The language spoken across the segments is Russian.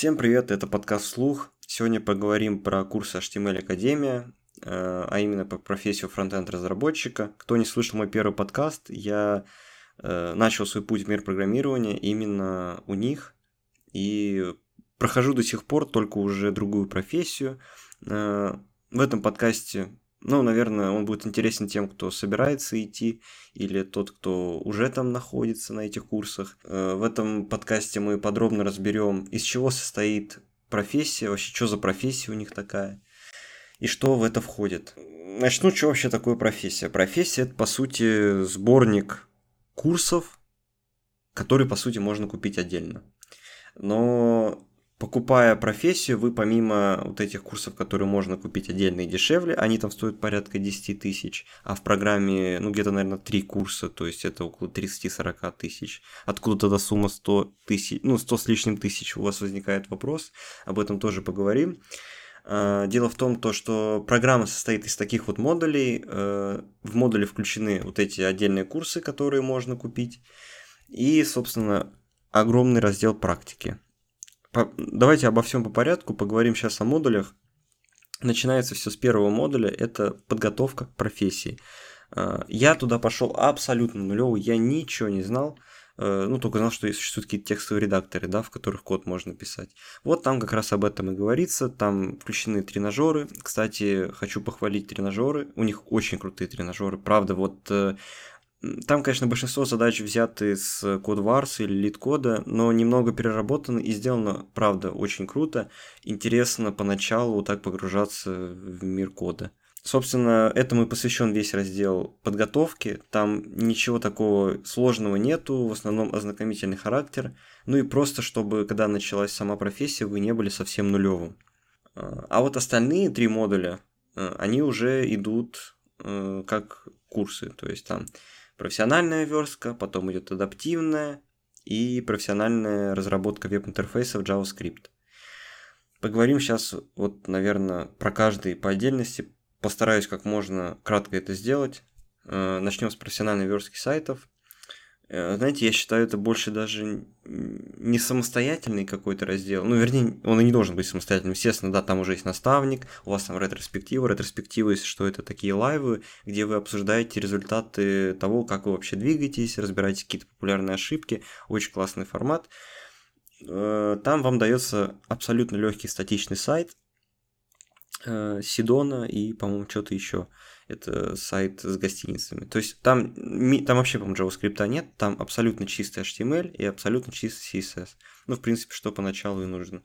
Всем привет, это подкаст «Слух». Сегодня поговорим про курс HTML Академия, э, а именно по профессию фронтенд разработчика. Кто не слышал мой первый подкаст, я э, начал свой путь в мир программирования именно у них и прохожу до сих пор только уже другую профессию. Э, в этом подкасте ну, наверное, он будет интересен тем, кто собирается идти, или тот, кто уже там находится на этих курсах. Э, в этом подкасте мы подробно разберем, из чего состоит профессия, вообще, что за профессия у них такая, и что в это входит. Начну, что вообще такое профессия. Профессия – это, по сути, сборник курсов, которые, по сути, можно купить отдельно. Но покупая профессию, вы помимо вот этих курсов, которые можно купить отдельно и дешевле, они там стоят порядка 10 тысяч, а в программе, ну, где-то, наверное, 3 курса, то есть это около 30-40 тысяч. Откуда тогда сумма 100 тысяч, ну, 100 с лишним тысяч, у вас возникает вопрос, об этом тоже поговорим. А, дело в том, то, что программа состоит из таких вот модулей. Э, в модуле включены вот эти отдельные курсы, которые можно купить. И, собственно, огромный раздел практики. Давайте обо всем по порядку, поговорим сейчас о модулях. Начинается все с первого модуля, это подготовка к профессии. А, я туда пошел абсолютно нулевый, я ничего не знал, э, ну, только знал, что существуют какие-то текстовые редакторы, да, в которых код можно писать. Вот там как раз об этом и говорится, там включены тренажеры. Кстати, хочу похвалить тренажеры, у них очень крутые тренажеры, правда, вот э, там, конечно, большинство задач взяты с CodeWars или LeetCode, но немного переработано и сделано, правда, очень круто. Интересно поначалу так погружаться в мир кода. Собственно, этому и посвящен весь раздел подготовки. Там ничего такого сложного нету, в основном ознакомительный характер. Ну и просто, чтобы, когда началась сама профессия, вы не были совсем нулевым. А вот остальные три модуля, э, они уже идут э, как курсы. То есть там профессиональная верстка, потом идет адаптивная и профессиональная разработка веб-интерфейсов JavaScript. Поговорим сейчас, вот, наверное, про каждый по отдельности. Постараюсь как можно кратко это сделать. Э, Начнем с профессиональной верстки сайтов. Э, знаете, я считаю, это больше даже не самостоятельный какой-то раздел. Ну, вернее, он и не должен быть самостоятельным. Естественно, да, там уже есть наставник, у вас там ретроспектива. Ретроспектива, если что, это такие лайвы, где вы обсуждаете результаты того, как вы вообще двигаетесь, разбираете какие-то популярные ошибки. Очень классный формат. Э, там вам дается абсолютно легкий статичный сайт э, Сидона и, по-моему, что-то еще это сайт с гостиницами. То есть там, там вообще, по-моему, JavaScript нет, там абсолютно чистый HTML и абсолютно чистый CSS. Ну, в принципе, что поначалу и нужно.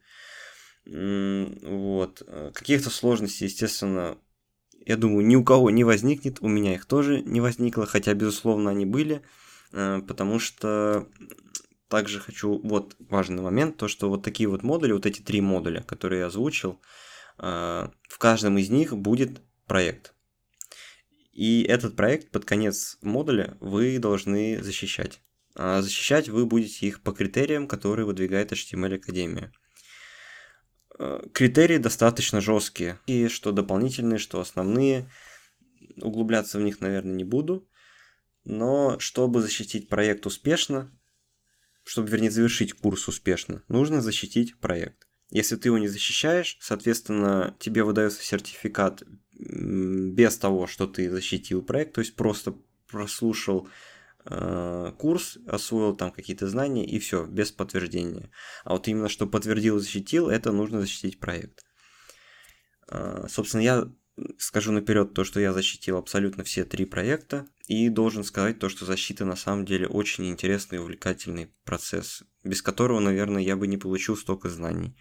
Вот. Каких-то сложностей, естественно, я думаю, ни у кого не возникнет, у меня их тоже не возникло, хотя, безусловно, они были, э, потому что также хочу, вот важный момент, то, что вот такие вот модули, вот эти три модуля, которые я озвучил, э, в каждом из них будет проект. И этот проект под конец модуля вы должны защищать. А защищать вы будете их по критериям, которые выдвигает HTML Академия. Э, критерии достаточно жесткие, и что дополнительные, что основные. Углубляться в них, наверное, не буду. Но чтобы защитить проект успешно, чтобы, вернее, завершить курс успешно, нужно защитить проект. Если ты его не защищаешь, соответственно, тебе выдается сертификат без того, что ты защитил проект, то есть просто прослушал э, курс, освоил там какие-то знания и все, без подтверждения. А вот именно что подтвердил и защитил, это нужно защитить проект. Э, собственно, я скажу наперед то, что я защитил абсолютно все три проекта, и должен сказать то, что защита на самом деле очень интересный и увлекательный процесс, без которого, наверное, я бы не получил столько знаний.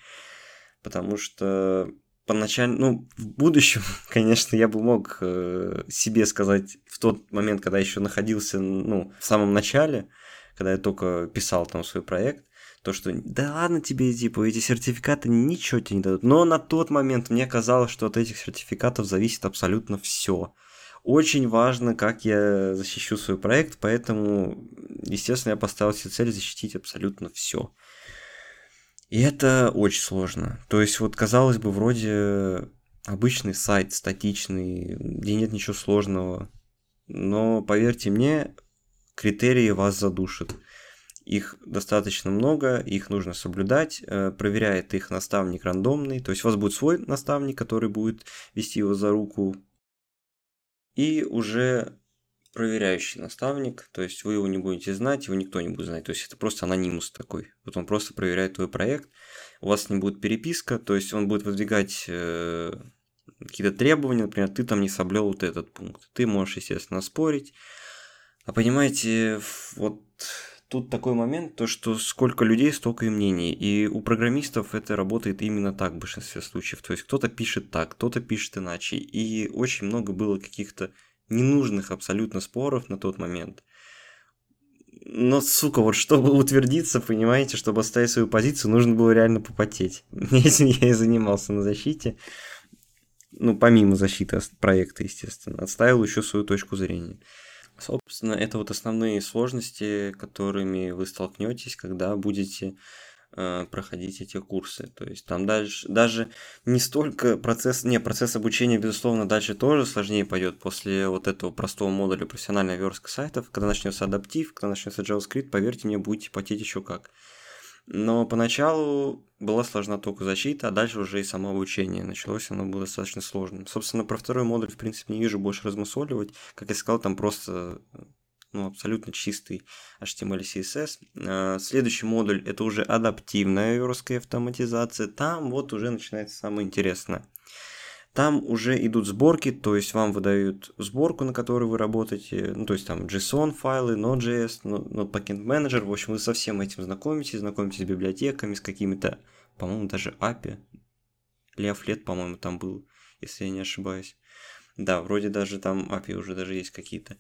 Потому что поначалу, ну, в будущем, конечно, я бы мог э, себе сказать в тот момент, когда еще находился, ну, в самом начале, когда я только писал там свой проект, то, что да ладно тебе, типа, эти сертификаты ничего тебе не дадут. Но на тот момент мне казалось, что от этих сертификатов зависит абсолютно все. Очень важно, как я защищу свой проект, поэтому, естественно, я поставил себе цель защитить абсолютно все. И это очень сложно. То есть, вот казалось бы, вроде обычный сайт, статичный, где нет ничего сложного. Но поверьте мне, критерии вас задушат. их достаточно много, их нужно соблюдать, э, проверяет их наставник рандомный, то есть у вас будет свой наставник, который будет вести его за руку, и уже проверяющий наставник, то есть вы его не будете знать, его никто не будет знать, то есть это просто анонимус такой, вот он просто проверяет твой проект, у вас не будет переписка, то есть он будет выдвигать э, какие-то требования, например, ты там не соблел вот этот пункт, ты можешь, естественно, спорить, а понимаете, вот тут такой момент, то что сколько людей, столько и мнений. И у программистов это работает именно так в большинстве случаев. То есть кто-то пишет так, кто-то пишет иначе. И очень много было каких-то ненужных абсолютно споров на тот момент. Но, сука, вот чтобы утвердиться, понимаете, чтобы оставить свою позицию, нужно было реально попотеть. Этим я и занимался на защите. Ну, помимо защиты проекта, естественно. Отставил еще свою точку зрения. Собственно, это вот основные сложности, которыми вы столкнетесь, когда будете проходить эти курсы. То есть там дальше даже не столько процесс, не, процесс обучения, безусловно, дальше тоже сложнее пойдет после вот этого простого модуля профессиональной верстка сайтов. Когда начнется адаптив, когда начнется JavaScript, поверьте мне, будете потеть еще как. Но поначалу была сложна только защита, а дальше уже и само обучение. Началось оно было достаточно сложным. Собственно, про второй модуль, в принципе, не вижу больше размусоливать. Как я сказал, там просто ну, абсолютно чистый HTML CSS. А, следующий модуль это уже адаптивная версткая автоматизация. Там вот уже начинается самое интересное. Там уже идут сборки, то есть вам выдают сборку, на которой вы работаете, ну, то есть там JSON файлы, Node.js, Node Manager, в общем, вы со всем этим знакомитесь, знакомитесь с библиотеками, с какими-то, по-моему, даже API, Leaflet, по-моему, там был, если я не ошибаюсь. Да, вроде даже там API уже даже есть какие-то.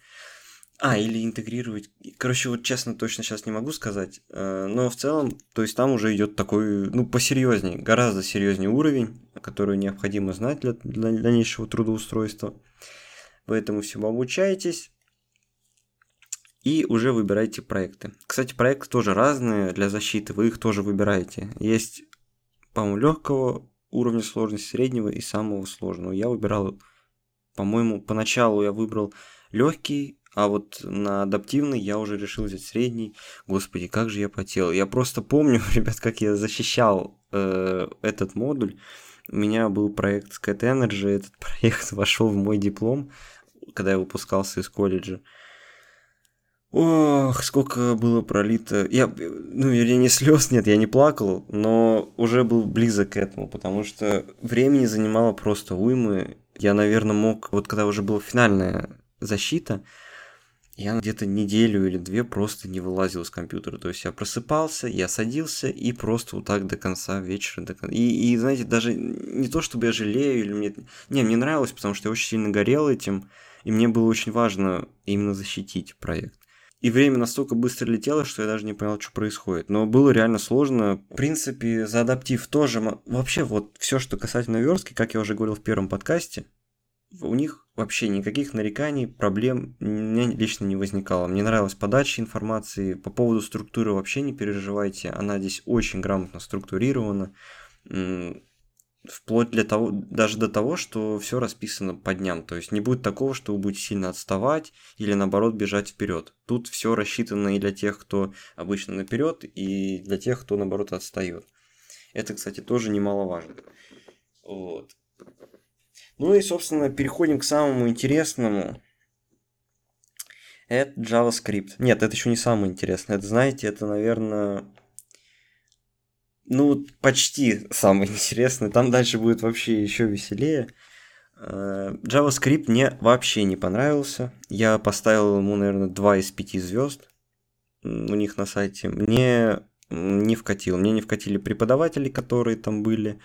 А, или интегрировать. Короче, вот честно, точно сейчас не могу сказать. Э, но в целом, то есть там уже идет такой, ну, посерьезнее, гораздо серьезнее уровень, который необходимо знать для, для дальнейшего трудоустройства. Вы этому всему обучаетесь. И уже выбираете проекты. Кстати, проекты тоже разные для защиты, вы их тоже выбираете. Есть, по-моему, легкого уровня сложности, среднего и самого сложного. Я выбирал, по-моему, поначалу я выбрал легкий, а вот на адаптивный я уже решил взять средний. Господи, как же я потел. Я просто помню, ребят, как я защищал э, этот модуль. У меня был проект Scat Energy, этот проект вошел в мой диплом, когда я выпускался из колледжа. Ох, сколько было пролито. Я, ну, или не слез, нет, я не плакал, но уже был близок к этому, потому что времени занимало просто уймы. Я, наверное, мог, вот когда уже была финальная защита, я где-то неделю или две просто не вылазил из компьютера. То есть я просыпался, я садился и просто вот так до конца вечера. До конца. И, и, знаете, даже не то, чтобы я жалею или мне... Не, мне нравилось, потому что я очень сильно горел этим, и мне было очень важно именно защитить проект. И время настолько быстро летело, что я даже не понял, что происходит. Но было реально сложно. В принципе, за адаптив тоже... Вообще, вот все, что касательно верстки, как я уже говорил в первом подкасте, у них вообще никаких нареканий, проблем меня лично не возникало. Мне нравилась подача информации. По поводу структуры вообще не переживайте. Она здесь очень грамотно структурирована. Вплоть для того, даже до того, что все расписано по дням. То есть не будет такого, что вы будете сильно отставать или наоборот бежать вперед. Тут все рассчитано и для тех, кто обычно наперед, и для тех, кто наоборот отстает. Это, кстати, тоже немаловажно. Вот. Ну и, собственно, переходим к самому интересному. Это JavaScript. Нет, это еще не самое интересное. Это, знаете, это, наверное, ну, почти самое интересное. Там дальше будет вообще еще веселее. Э, JavaScript мне вообще не понравился. Я поставил ему, наверное, 2 из 5 звезд у них на сайте. Мне не вкатил. Мне не вкатили преподаватели, которые там были.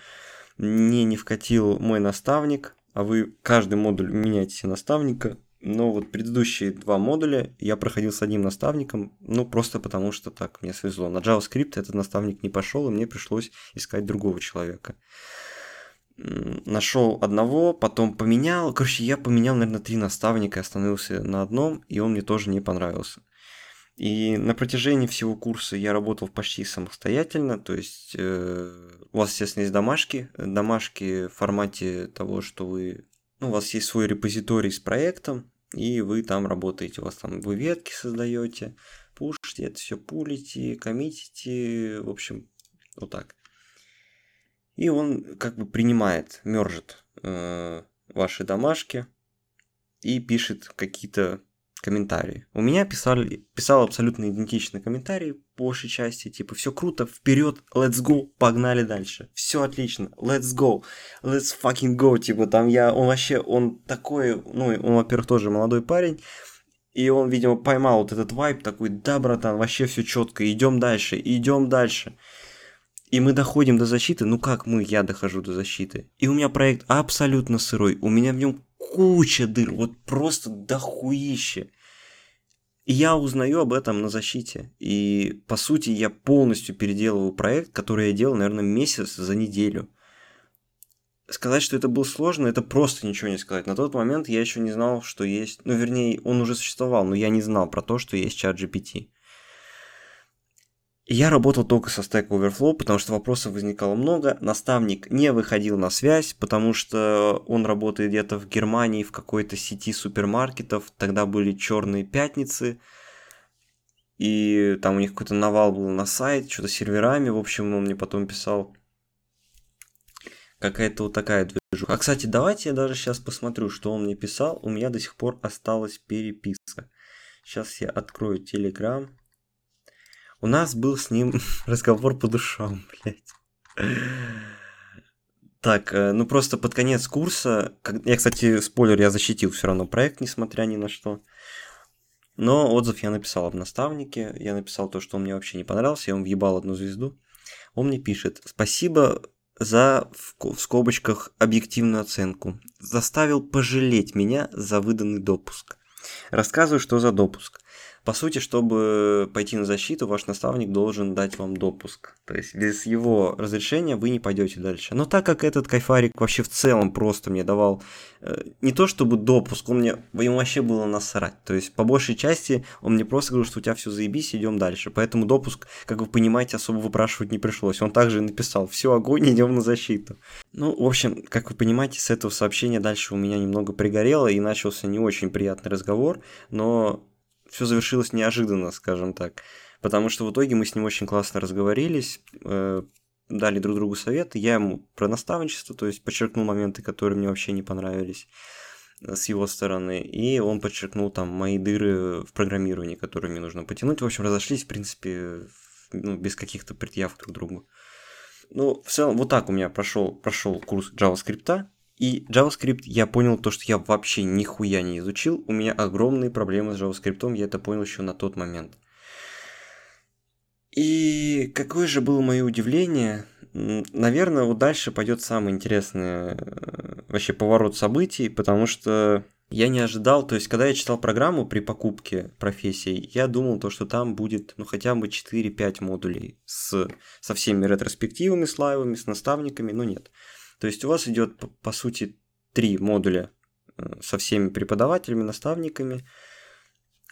Мне не вкатил мой наставник а вы каждый модуль меняете наставника. Но вот предыдущие два модуля я проходил с одним наставником, ну просто потому что так мне свезло. На JavaScript этот наставник не пошел, и мне пришлось искать другого человека. Нашел одного, потом поменял. Короче, я поменял, наверное, три наставника, остановился на одном, и он мне тоже не понравился. И на протяжении всего курса я работал почти самостоятельно, то есть э, у вас, естественно, есть домашки, домашки в формате того, что вы, ну, у вас есть свой репозиторий с проектом, и вы там работаете, у вас там вы ветки создаете, пушите, это все пулите, коммитите, в общем, вот так. И он как бы принимает, мержит э, ваши домашки и пишет какие-то комментарии. У меня писали, писал абсолютно идентичный комментарий по большей части, типа, все круто, вперед, let's go, погнали дальше, все отлично, let's go, let's fucking go, типа, там я, он вообще, он такой, ну, он, во-первых, тоже молодой парень, и он, видимо, поймал вот этот вайп такой, да, братан, вообще все четко, идем дальше, идем дальше. И мы доходим до защиты, ну как мы, я дохожу до защиты. И у меня проект абсолютно сырой, у меня в нем куча дыр, вот просто дохуище. И я узнаю об этом на защите. И, по сути, я полностью переделываю проект, который я делал, наверное, месяц за неделю. Сказать, что это было сложно, это просто ничего не сказать. На тот момент я еще не знал, что есть... Ну, вернее, он уже существовал, но я не знал про то, что есть чат GPT. Я работал только со Stack Overflow, потому что вопросов возникало много. Наставник не выходил на связь, потому что он работает где-то в Германии в какой-то сети супермаркетов. Тогда были черные пятницы. И там у них какой-то навал был на сайт, что-то серверами. В общем, он мне потом писал. Какая-то вот такая движуха. А, кстати, давайте я даже сейчас посмотрю, что он мне писал. У меня до сих пор осталась переписка. Сейчас я открою Telegram. У нас был с ним разговор по душам, блядь. Так, э, ну просто под конец курса, я, кстати, спойлер, я защитил все равно проект, несмотря ни на что. Но отзыв я написал об наставнике, я написал то, что он мне вообще не понравился, я ему въебал одну звезду. Он мне пишет, спасибо за, в скобочках, объективную оценку. Заставил пожалеть меня за выданный допуск. Рассказываю, что за допуск. По сути, чтобы пойти на защиту, ваш наставник должен дать вам допуск. То есть без его разрешения вы не пойдете дальше. Но так как этот кайфарик вообще в целом просто мне давал э, не то чтобы допуск, он мне ему вообще было насрать. То есть по большей части он мне просто говорил, что у тебя все заебись, идем дальше. Поэтому допуск, как вы понимаете, особо выпрашивать не пришлось. Он также написал, все, огонь, идем на защиту. Ну, в общем, как вы понимаете, с этого сообщения дальше у меня немного пригорело и начался не очень приятный разговор, но все завершилось неожиданно, скажем так. Потому что в итоге мы с ним очень классно разговорились, э, дали друг другу советы. Я ему про наставничество, то есть подчеркнул моменты, которые мне вообще не понравились э, с его стороны. И он подчеркнул там мои дыры в программировании, которые мне нужно потянуть. В общем, разошлись, в принципе, ну, без каких-то предъяв друг к другу. Ну, в целом, вот так у меня прошел, прошел курс JavaScript. И JavaScript я понял то, что я вообще нихуя не изучил. У меня огромные проблемы с JavaScript, я это понял еще на тот момент. И какое же было мое удивление. Наверное, вот дальше пойдет самый интересный э, вообще поворот событий, потому что я не ожидал, то есть, когда я читал программу при покупке профессий, я думал, то, что там будет, ну, хотя бы 4-5 модулей с, со всеми ретроспективами, слайвами, с наставниками, но нет. То есть у вас идет, по сути, три модуля э, со всеми преподавателями, наставниками,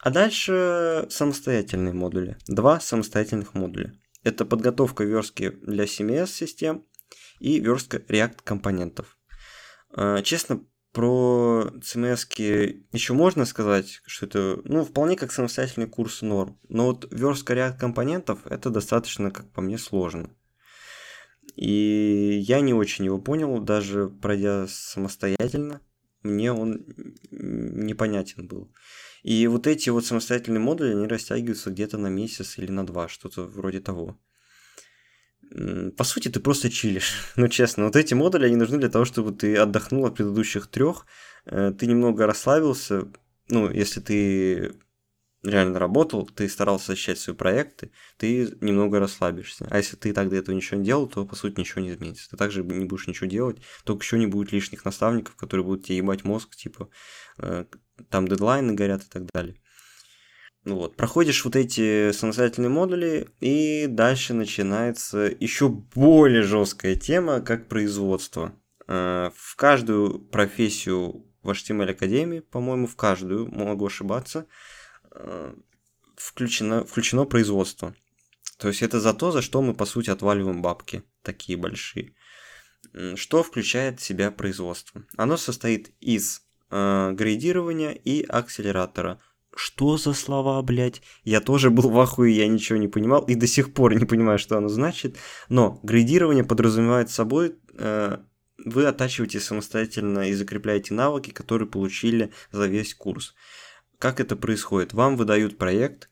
а дальше самостоятельные модули. Два самостоятельных модуля. Это подготовка верстки для CMS-систем и верстка React компонентов. Э, честно, про CMS еще можно сказать, что это, ну, вполне как самостоятельный курс норм. Но вот верстка React компонентов это достаточно, как по мне, сложно. И я не очень его понял, даже пройдя самостоятельно, мне он непонятен был. И вот эти вот самостоятельные модули, они растягиваются где-то на месяц или на два, что-то вроде того. По сути, ты просто чилишь. ну, честно, вот эти модули, они нужны для того, чтобы ты отдохнул от предыдущих трех, э, ты немного расслабился, ну, если ты реально работал, ты старался защищать свои проекты, ты немного расслабишься. А если ты так до этого ничего не делал, то по сути ничего не изменится. Ты также не будешь ничего делать, только еще не будет лишних наставников, которые будут тебе ебать мозг, типа э, там дедлайны горят и так далее. Ну вот, проходишь вот эти самостоятельные модули, и дальше начинается еще более жесткая тема, как производство. Э, в каждую профессию в HTML Академии, по-моему, в каждую, могу ошибаться, включено, включено производство. То есть это за то, за что мы, по сути, отваливаем бабки такие большие. Что включает в себя производство? Оно состоит из э, градирования и акселератора. что за слова, блядь? Я тоже был в ахуе, я ничего не понимал и до сих пор не понимаю, что оно значит. Но градирование подразумевает собой, э, вы оттачиваете самостоятельно и закрепляете навыки, которые получили за весь курс. Как это происходит? Вам выдают проект,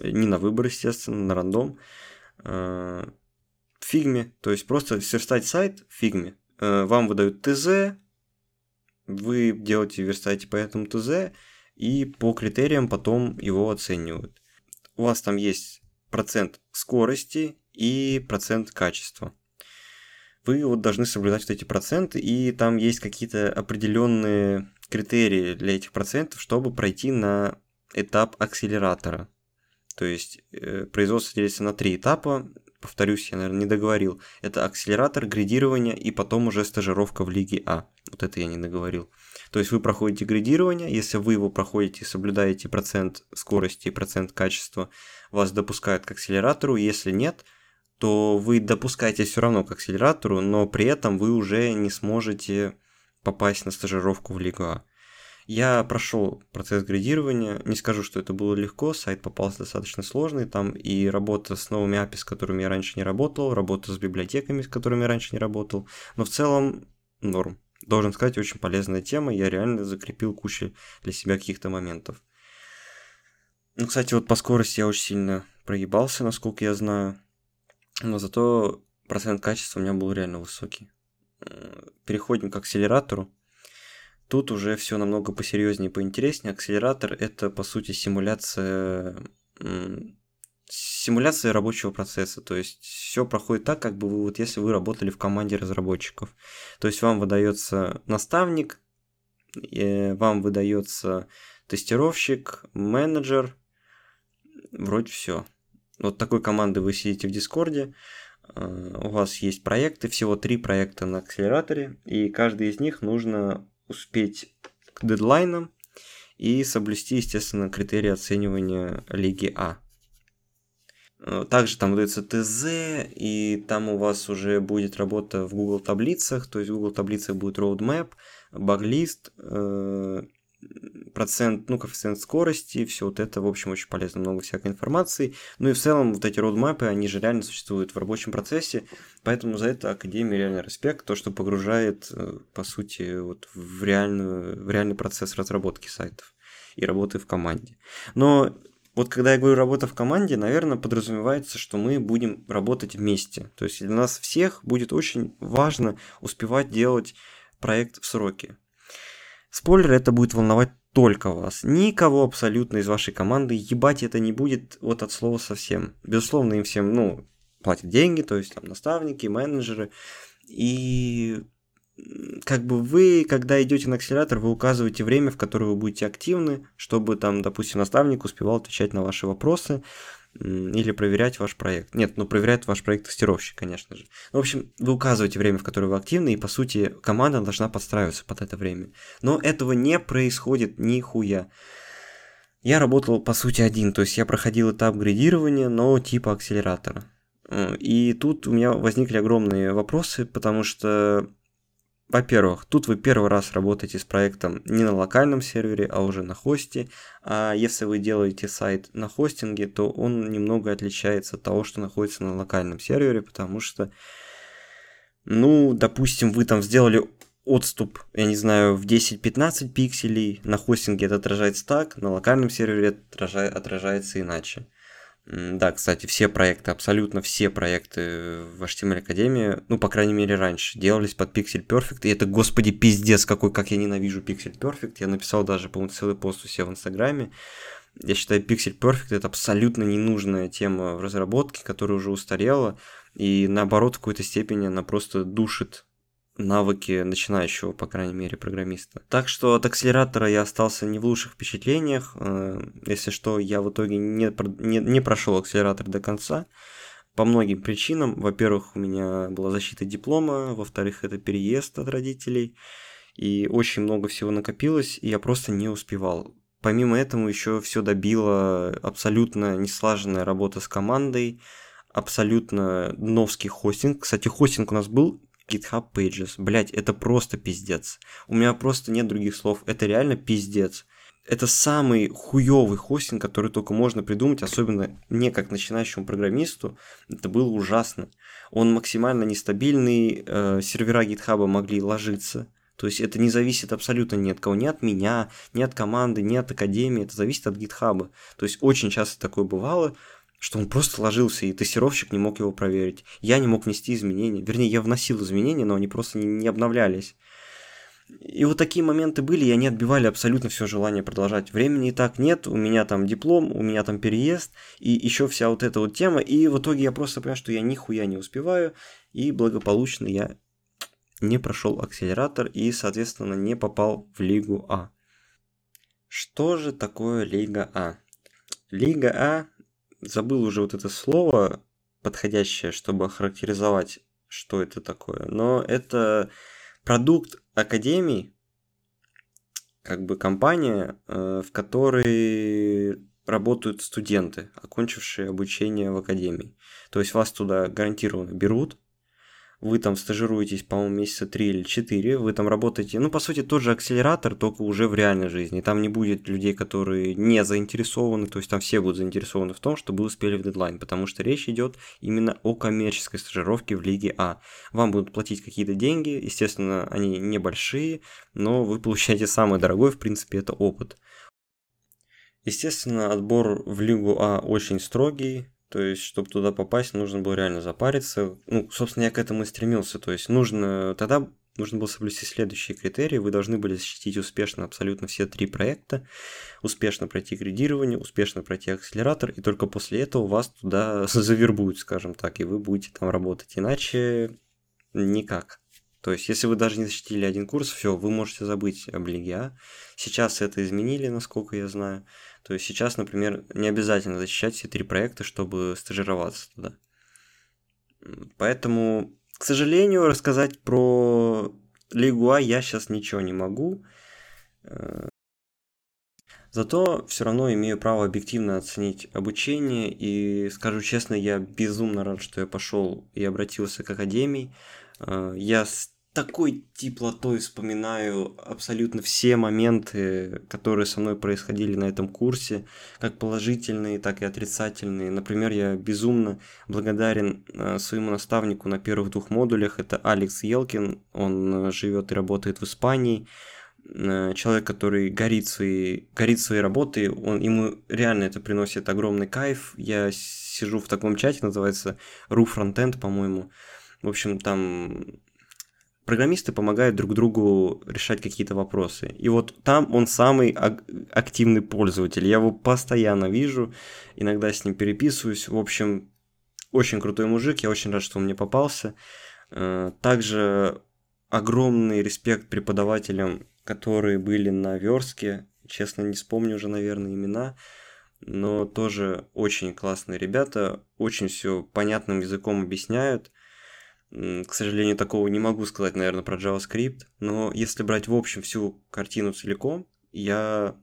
не на выбор, естественно, на рандом, э, в фигме, то есть просто сверстать сайт в фигме. Э, вам выдают ТЗ, вы делаете, верстаете по этому ТЗ, и по критериям потом его оценивают. У вас там есть процент скорости и процент качества. Вы вот должны соблюдать вот эти проценты, и там есть какие-то определенные критерии для этих процентов, чтобы пройти на этап акселератора. То есть э, производство делится на три этапа. Повторюсь, я, наверное, не договорил. Это акселератор, градирование и потом уже стажировка в Лиге А. Вот это я не договорил. То есть вы проходите градирование, если вы его проходите, соблюдаете процент скорости и процент качества, вас допускают к акселератору, если нет, то вы допускаете все равно к акселератору, но при этом вы уже не сможете попасть на стажировку в Лигу А. Я прошел процесс градирования, не скажу, что это было легко, сайт попался достаточно сложный, там и работа с новыми API, с которыми я раньше не работал, работа с библиотеками, с которыми я раньше не работал, но в целом норм должен сказать, очень полезная тема. Я реально закрепил кучу для себя каких-то моментов. Ну, кстати, вот по скорости я очень сильно проебался, насколько я знаю. Но зато процент качества у меня был реально высокий. Переходим к акселератору. Тут уже все намного посерьезнее и поинтереснее. Акселератор это по сути симуляция симуляция рабочего процесса. То есть все проходит так, как бы вы вот если вы работали в команде разработчиков. То есть вам выдается наставник, вам выдается тестировщик, менеджер, вроде все. Вот такой команды вы сидите в Дискорде, э, у вас есть проекты, всего три проекта на акселераторе, и каждый из них нужно успеть к дедлайнам и соблюсти, естественно, критерии оценивания Лиги А. Э, также там выдается ТЗ, и там у вас уже будет работа в Google таблицах, то есть в Google таблицах будет roadmap, баглист, э, процент, ну, коэффициент скорости, все вот это, в общем, очень полезно, много всякой информации. Ну и в целом вот эти роудмапы, они же реально существуют в рабочем процессе, поэтому за это Академия реально респект, то, что погружает, э, по сути, вот в, реальную, в реальный процесс разработки сайтов и работы в команде. Но вот когда я говорю работа в команде, наверное, подразумевается, что мы будем работать вместе. То есть для нас всех будет очень важно успевать делать проект в сроки. Спойлер, это будет волновать только вас. Никого абсолютно из вашей команды ебать это не будет вот от слова совсем. Безусловно, им всем, ну, платят деньги, то есть там наставники, менеджеры. И как бы вы, когда идете на акселератор, вы указываете время, в которое вы будете активны, чтобы там, допустим, наставник успевал отвечать на ваши вопросы или проверять ваш проект. Нет, ну проверяет ваш проект тестировщик, конечно же. Ну, в общем, вы указываете время, в которое вы активны, и по сути команда должна подстраиваться под это время. Но этого не происходит нихуя. Я работал, по сути, один, то есть я проходил этап градирования, но типа акселератора. И тут у меня возникли огромные вопросы, потому что во-первых, тут вы первый раз работаете с проектом не на локальном сервере, а уже на хосте. А если вы делаете сайт на хостинге, то он немного отличается от того, что находится на локальном сервере, потому что, ну, допустим, вы там сделали отступ, я не знаю, в 10-15 пикселей, на хостинге это отражается так, на локальном сервере отражается иначе. Да, кстати, все проекты, абсолютно все проекты в HTML Академии, ну, по крайней мере, раньше, делались под Pixel Perfect, и это, господи, пиздец, какой, как я ненавижу Pixel Perfect, я написал даже, по-моему, целый пост у себя в Инстаграме, я считаю, Pixel Perfect это абсолютно ненужная тема в разработке, которая уже устарела, и наоборот, в какой-то степени она просто душит навыки начинающего, по крайней мере, программиста. Так что от акселератора я остался не в лучших впечатлениях. Э, если что, я в итоге не, не, не прошел акселератор до конца. По многим причинам. Во-первых, у меня была защита диплома, во-вторых, это переезд от родителей. И очень много всего накопилось, и я просто не успевал. Помимо этого, еще все добило абсолютно неслаженная работа с командой, абсолютно новский хостинг. Кстати, хостинг у нас был GitHub Pages. Блять, это просто пиздец. У меня просто нет других слов. Это реально пиздец. это самый хуёвый хостинг, который только можно придумать, особенно мне как начинающему программисту, это было ужасно. Он максимально нестабильный, э, сервера GitHub могли ложиться, то есть это не зависит абсолютно ни от кого, ни от меня, ни от команды, ни от академии, это зависит от GitHub. То есть очень часто такое бывало, что он просто ложился, и тестировщик не мог его проверить. Я не мог внести изменения. Вернее, я вносил изменения, но они просто не, не обновлялись. И вот такие моменты были, и они отбивали абсолютно все желание продолжать. Времени и так нет, у меня там диплом, у меня там переезд, и еще вся вот эта вот тема. И в итоге я просто понимаю, что я нихуя не успеваю, и благополучно я не прошел акселератор и, соответственно, не попал в Лигу А. Что же такое Лига А? Лига А, забыл уже вот это слово подходящее, чтобы охарактеризовать, что это такое, но это продукт академий, как бы компания, э, в которой работают студенты, окончившие обучение в академии. То есть вас туда гарантированно берут, вы там стажируетесь, по-моему, месяца три или четыре, вы там работаете, ну, по сути, тот же акселератор, только уже в реальной жизни. Там не будет людей, которые не заинтересованы, то есть там все будут заинтересованы в том, чтобы успели в дедлайн, потому что речь идет именно о коммерческой стажировке в Лиге А. Вам будут платить какие-то деньги, естественно, они небольшие, но вы получаете самый дорогой, в принципе, это опыт. Естественно, отбор в Лигу А очень строгий, то есть, чтобы туда попасть, нужно было реально запариться. Ну, собственно, я к этому и стремился. То есть, нужно тогда нужно было соблюсти следующие критерии. Вы должны были защитить успешно абсолютно все три проекта, успешно пройти градирование, успешно пройти акселератор, и только после этого вас туда завербуют, скажем так, и вы будете там работать. Иначе никак. То есть, если вы даже не защитили один курс, все, вы можете забыть об Лиге А. Сейчас это изменили, насколько я знаю. То есть сейчас, например, не обязательно защищать все три проекта, чтобы стажироваться туда. Поэтому, к сожалению, рассказать про Лигу А я сейчас ничего не могу. Э, зато все равно имею право объективно оценить обучение, и скажу честно, я безумно рад, что я пошел и обратился к Академии. Э, я такой теплотой вспоминаю абсолютно все моменты, которые со мной происходили на этом курсе, как положительные, так и отрицательные. Например, я безумно благодарен э, своему наставнику на первых двух модулях. Это Алекс Елкин, он э, живет и работает в Испании. Э, человек, который горит своей, горит своей работой, он, ему реально это приносит огромный кайф. Я сижу в таком чате, называется RU Frontend, по-моему. В общем, там программисты помогают друг другу решать какие-то вопросы. И вот там он самый активный пользователь. Я его постоянно вижу, иногда с ним переписываюсь. В общем, очень крутой мужик, я очень рад, что он мне попался. Э, также огромный респект преподавателям, которые были на верстке. Честно, не вспомню уже, наверное, имена. Но тоже очень классные ребята, очень все понятным языком объясняют. К сожалению, такого не могу сказать, наверное, про JavaScript, но если брать в общем всю картину целиком, я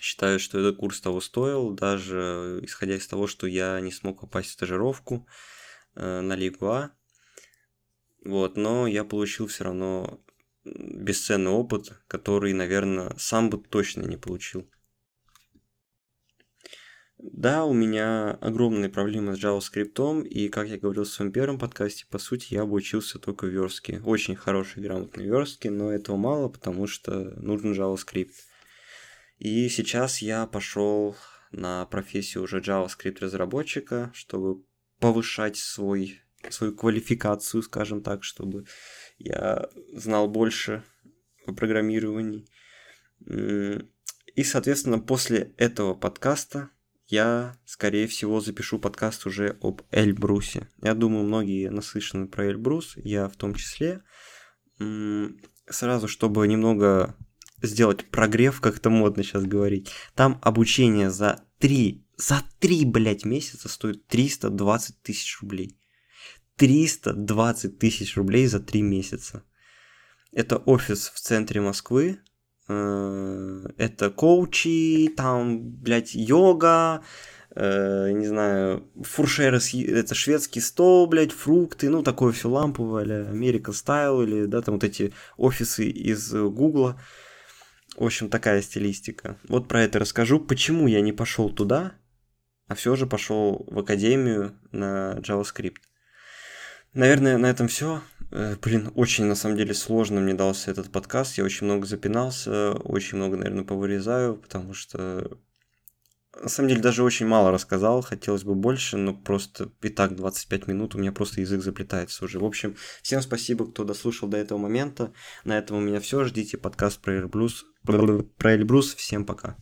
считаю, что этот курс того стоил, даже исходя из того, что я не смог попасть в стажировку э, на Лигу А. Вот, но я получил все равно бесценный опыт, который, наверное, сам бы точно не получил. Да, у меня огромные проблемы с JavaScript, и, как я говорил в своем первом подкасте, по сути, я обучился только в верстке. Очень хорошей, грамотной верстке, но этого мало, потому что нужен JavaScript. И сейчас я пошел на профессию уже JavaScript разработчика, чтобы повышать свой, свою квалификацию, скажем так, чтобы я знал больше о программировании. И, соответственно, после этого подкаста я, скорее всего, запишу подкаст уже об Эльбрусе. Я думаю, многие наслышаны про Эльбрус, я в том числе. Сразу, чтобы немного сделать прогрев, как это модно сейчас говорить. Там обучение за 3, за 3, блядь, месяца стоит 320 тысяч рублей. 320 тысяч рублей за 3 месяца. Это офис в центре Москвы, Э, это коучи, там, блядь, йога, э, не знаю, фуршеры, это шведский стол, блядь, фрукты, ну, такое все ламповое, или Америка Стайл, или, да, там вот эти офисы из Гугла. В общем, такая стилистика. Вот про это расскажу. Почему я не пошел туда, а все же пошел в академию на JavaScript. Наверное, на этом все. Э, блин, очень на самом деле сложно мне дался этот подкаст. Я очень много запинался, очень много, наверное, повырезаю, потому что на самом деле даже очень мало рассказал, хотелось бы больше, но просто и так 25 минут, у меня просто язык заплетается уже. В общем, всем спасибо, кто дослушал до этого момента. На этом у меня все. Ждите подкаст про Эльбрус. Про Эльбрус. Всем пока.